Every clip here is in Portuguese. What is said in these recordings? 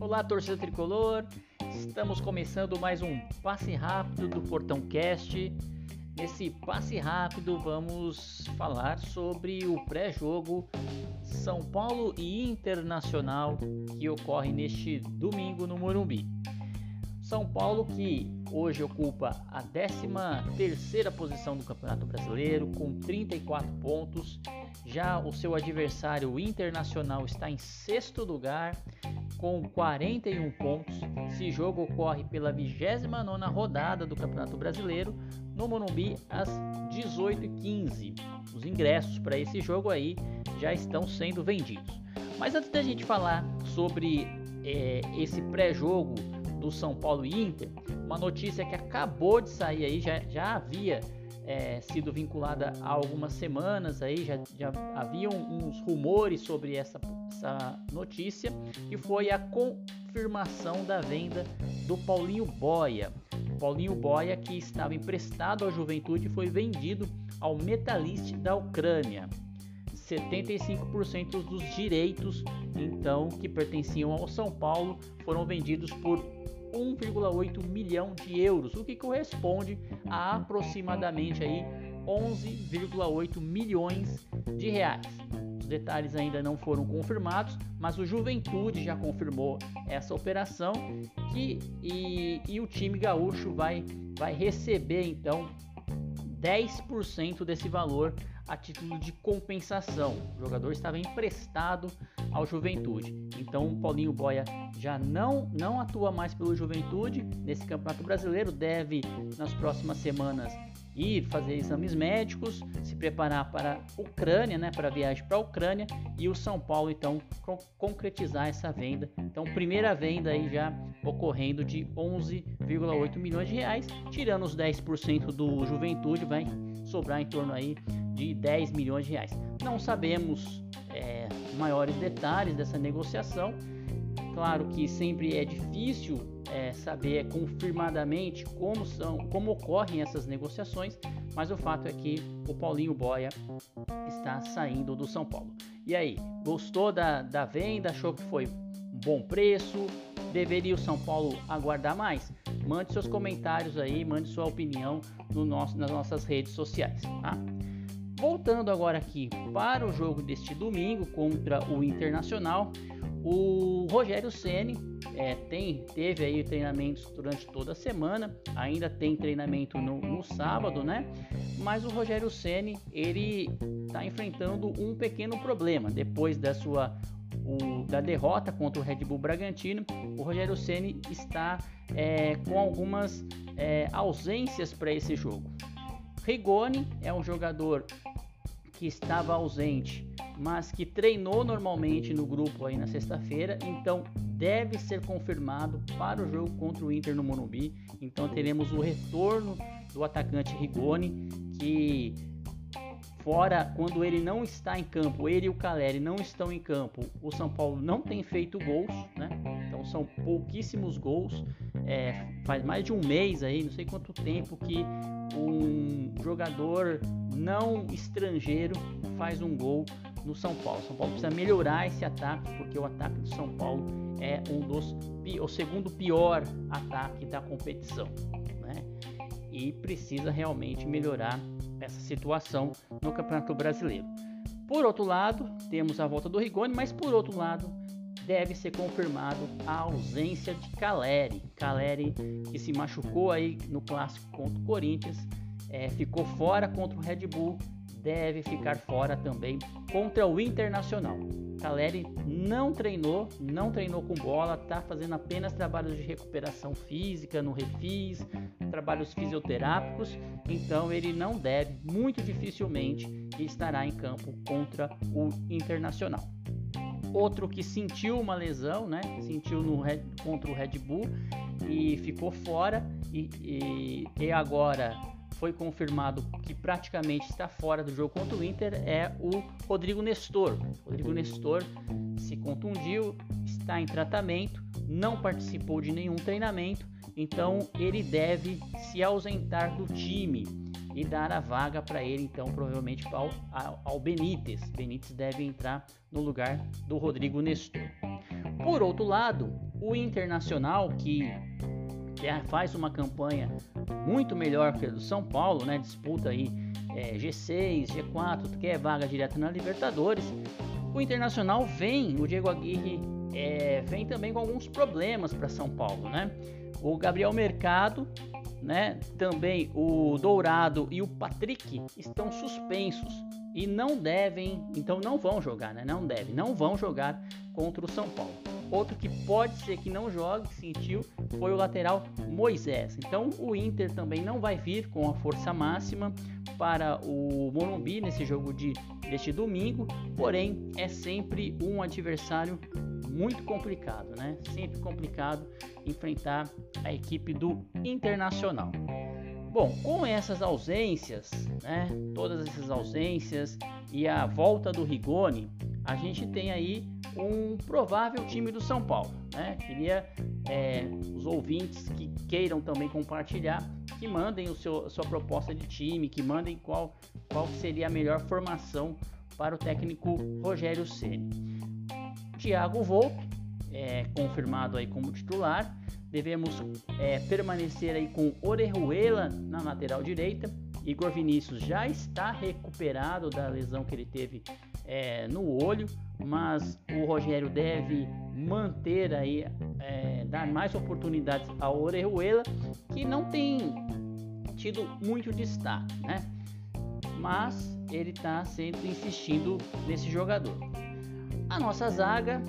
Olá, torcida tricolor. Estamos começando mais um passe rápido do Portão Cast. Nesse passe rápido vamos falar sobre o pré-jogo São Paulo e Internacional que ocorre neste domingo no Morumbi. São Paulo que hoje ocupa a 13ª posição do Campeonato Brasileiro com 34 pontos. Já o seu adversário Internacional está em sexto lugar com 41 pontos. Esse jogo ocorre pela 29ª rodada do Campeonato Brasileiro no Morumbi às 18h15. Os ingressos para esse jogo aí já estão sendo vendidos. Mas antes da gente falar sobre é, esse pré-jogo do São Paulo Inter, uma notícia que acabou de sair aí, já, já havia é, sido vinculada há algumas semanas aí, já, já haviam uns rumores sobre essa, essa notícia, que foi a confirmação da venda do Paulinho Boia. Paulinho Boia, que estava emprestado à Juventude, foi vendido ao Metalist da Ucrânia. 75% dos direitos, então, que pertenciam ao São Paulo, foram vendidos por 1,8 milhão de euros, o que corresponde a aproximadamente aí 11,8 milhões de reais. Os detalhes ainda não foram confirmados, mas o Juventude já confirmou essa operação que, e, e o time gaúcho vai, vai receber então 10% desse valor a título de compensação. O jogador estava emprestado ao Juventude. Então o Paulinho Boia já não, não atua mais pelo Juventude nesse Campeonato Brasileiro, deve nas próximas semanas ir fazer exames médicos, se preparar para a Ucrânia, né, para a viagem para a Ucrânia e o São Paulo então concretizar essa venda. Então, primeira venda aí já ocorrendo de 11,8 milhões de reais, tirando os 10% do Juventude, vai sobrar em torno aí de 10 milhões de reais. Não sabemos é, maiores detalhes dessa negociação. Claro que sempre é difícil é, saber confirmadamente como são, como ocorrem essas negociações, mas o fato é que o Paulinho Boia está saindo do São Paulo. E aí, gostou da, da venda? Achou que foi um bom preço? Deveria o São Paulo aguardar mais? Mande seus comentários aí, mande sua opinião no nosso, nas nossas redes sociais. Tá? Voltando agora aqui para o jogo deste domingo contra o Internacional, o Rogério Ceni é, tem teve aí treinamentos durante toda a semana, ainda tem treinamento no, no sábado, né? Mas o Rogério Ceni ele está enfrentando um pequeno problema depois da sua o, da derrota contra o Red Bull Bragantino. O Rogério Ceni está é, com algumas é, ausências para esse jogo. Rigoni é um jogador que estava ausente, mas que treinou normalmente no grupo aí na sexta-feira, então deve ser confirmado para o jogo contra o Inter no Morumbi. Então teremos o retorno do atacante Rigoni, que fora quando ele não está em campo, ele e o Caleri não estão em campo, o São Paulo não tem feito gols, né? Então são pouquíssimos gols. É, faz mais de um mês aí, não sei quanto tempo que um jogador não estrangeiro faz um gol no São Paulo. São Paulo precisa melhorar esse ataque, porque o ataque do São Paulo é um dos o segundo pior ataque da competição, né? E precisa realmente melhorar essa situação no Campeonato Brasileiro. Por outro lado, temos a volta do Rigoni, mas por outro lado, deve ser confirmado a ausência de Caleri. Caleri que se machucou aí no clássico contra o Corinthians, é, ficou fora contra o Red Bull, deve ficar fora também contra o Internacional. Caleri não treinou, não treinou com bola, tá fazendo apenas trabalhos de recuperação física no refis, trabalhos fisioterápicos, então ele não deve, muito dificilmente, estará em campo contra o Internacional outro que sentiu uma lesão, né? Sentiu no contra o Red Bull e ficou fora e, e, e, agora foi confirmado que praticamente está fora do jogo contra o Inter é o Rodrigo Nestor. Rodrigo Nestor se contundiu, está em tratamento, não participou de nenhum treinamento, então ele deve se ausentar do time. E dar a vaga para ele, então, provavelmente ao, ao Benítez. Benítez deve entrar no lugar do Rodrigo Nestor. Por outro lado, o Internacional, que faz uma campanha muito melhor que a do São Paulo, né? Disputa aí é, G6, G4, quer vaga direta na Libertadores. O Internacional vem, o Diego Aguirre é, vem também com alguns problemas para São Paulo, né? O Gabriel Mercado, né? Também o Dourado e o Patrick estão suspensos e não devem, então não vão jogar, né? Não devem, não vão jogar contra o São Paulo. Outro que pode ser que não jogue, sentiu, foi o lateral Moisés. Então o Inter também não vai vir com a força máxima para o Morumbi nesse jogo de deste domingo, porém é sempre um adversário muito complicado, né? Sempre complicado enfrentar a equipe do Internacional. Bom, com essas ausências, né? Todas essas ausências e a volta do Rigoni, a gente tem aí um provável time do São Paulo. Né? Queria é, os ouvintes que queiram também compartilhar, que mandem o seu, sua proposta de time, que mandem qual, qual seria a melhor formação para o técnico Rogério Ceni. Thiago Volpe, é, confirmado aí como titular. Devemos é, permanecer aí com Orejuela na lateral direita. Igor Vinícius já está recuperado da lesão que ele teve é, no olho, mas o Rogério deve manter aí, é, dar mais oportunidades ao Orejuela, que não tem tido muito destaque, né? Mas ele está sempre insistindo nesse jogador. A nossa zaga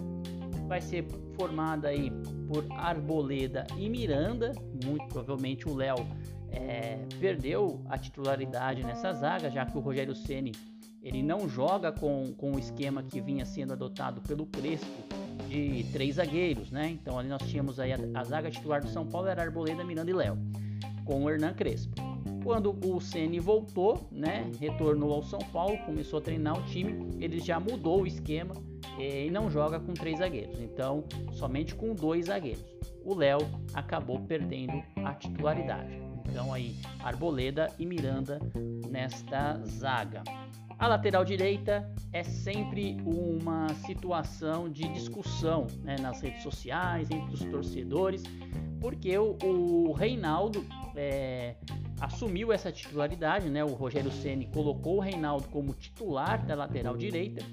vai ser formada aí por Arboleda e Miranda, muito provavelmente o Léo é, perdeu a titularidade nessa zaga, já que o Rogério Ceni ele não joga com, com o esquema que vinha sendo adotado pelo Crespo de três zagueiros, né? Então ali nós tínhamos aí a, a zaga titular do São Paulo era Arboleda, Miranda e Léo, com o Hernan Crespo. Quando o Ceni voltou, né, retornou ao São Paulo, começou a treinar o time, ele já mudou o esquema e não joga com três zagueiros, então somente com dois zagueiros. O Léo acabou perdendo a titularidade. Então aí Arboleda e Miranda nesta zaga. A lateral direita é sempre uma situação de discussão né, nas redes sociais, entre os torcedores, porque o, o Reinaldo é, assumiu essa titularidade, né? O Rogério Ceni colocou o Reinaldo como titular da lateral direita,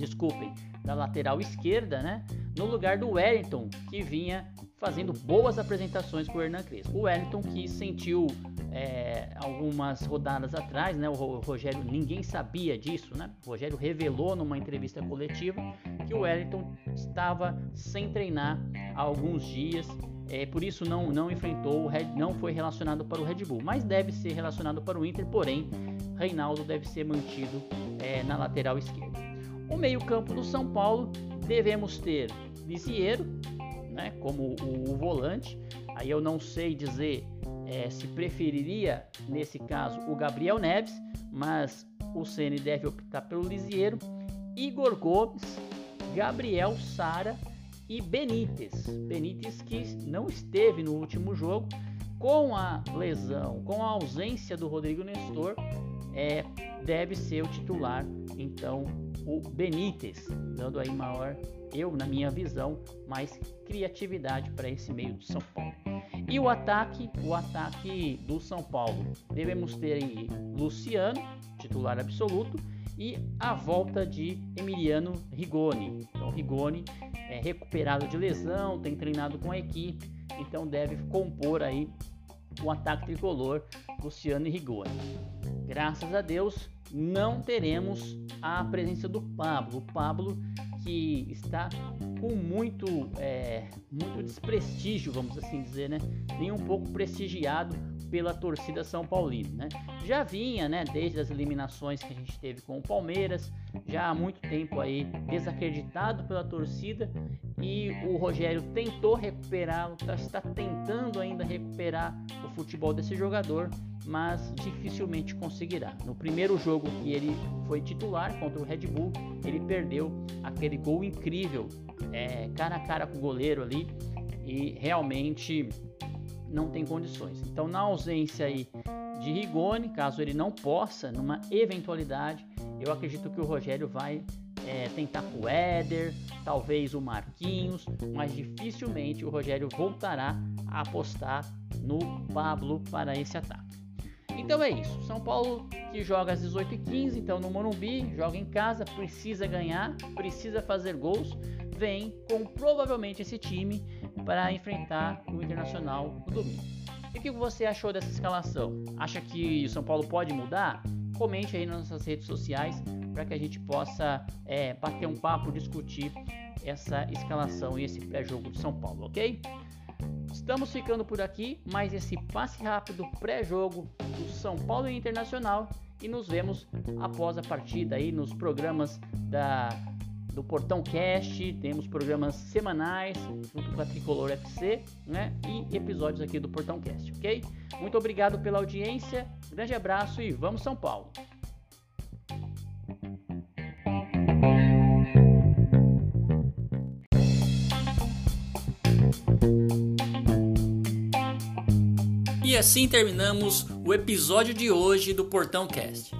desculpem, da lateral esquerda, né? No lugar do Wellington, que vinha fazendo boas apresentações com o Hernan Crespo. O Wellington que sentiu é, algumas rodadas atrás, né? O Rogério, ninguém sabia disso, né? O Rogério revelou numa entrevista coletiva que o Wellington estava sem treinar há alguns dias, é, por isso não, não enfrentou, Red, não foi relacionado para o Red Bull, mas deve ser relacionado para o Inter, porém, Reinaldo deve ser mantido é, na lateral esquerda. O meio-campo do São Paulo devemos ter Lisiero, né, como o, o volante. Aí eu não sei dizer é, se preferiria, nesse caso, o Gabriel Neves, mas o Ceni deve optar pelo Lisieiro, Igor Gomes, Gabriel Sara e Benítez. Benítez que não esteve no último jogo com a lesão, com a ausência do Rodrigo Nestor, é, deve ser o titular, então o Benítez, dando aí maior, eu na minha visão, mais criatividade para esse meio de São Paulo. E o ataque, o ataque do São Paulo. Devemos ter aí Luciano, titular absoluto, e a volta de Emiliano Rigoni. Então Rigoni é recuperado de lesão, tem treinado com a equipe, então deve compor aí o ataque tricolor Luciano e Rigoni. Graças a Deus não teremos a presença do Pablo. O Pablo que está com muito, é, muito desprestígio, vamos assim dizer, né? Nem um pouco prestigiado pela torcida São Paulino, né? Já vinha, né, desde as eliminações que a gente teve com o Palmeiras, já há muito tempo aí desacreditado pela torcida e o Rogério tentou recuperá-lo, tá, está tentando ainda recuperar o futebol desse jogador, mas dificilmente conseguirá. No primeiro jogo que ele foi titular contra o Red Bull, ele perdeu aquele gol incrível, é, cara a cara com o goleiro ali, e realmente não tem condições. Então, na ausência aí de Rigoni, caso ele não possa, numa eventualidade, eu acredito que o Rogério vai é, tentar com o Éder, talvez o Marquinhos, mas dificilmente o Rogério voltará a apostar no Pablo para esse ataque. Então é isso. São Paulo que joga às 18h15, então no Morumbi, joga em casa, precisa ganhar, precisa fazer gols, vem com provavelmente esse time para enfrentar o Internacional no domingo. E o que você achou dessa escalação? Acha que o São Paulo pode mudar? Comente aí nas nossas redes sociais para que a gente possa é, bater um papo, discutir essa escalação e esse pré-jogo de São Paulo, ok? Estamos ficando por aqui, mais esse passe rápido pré-jogo do São Paulo Internacional e nos vemos após a partida aí nos programas da do Portão Cast, temos programas semanais junto com a Tricolor FC, né? E episódios aqui do Portão Cast, ok? Muito obrigado pela audiência, grande abraço e vamos São Paulo! E assim terminamos o episódio de hoje do Portão Cast.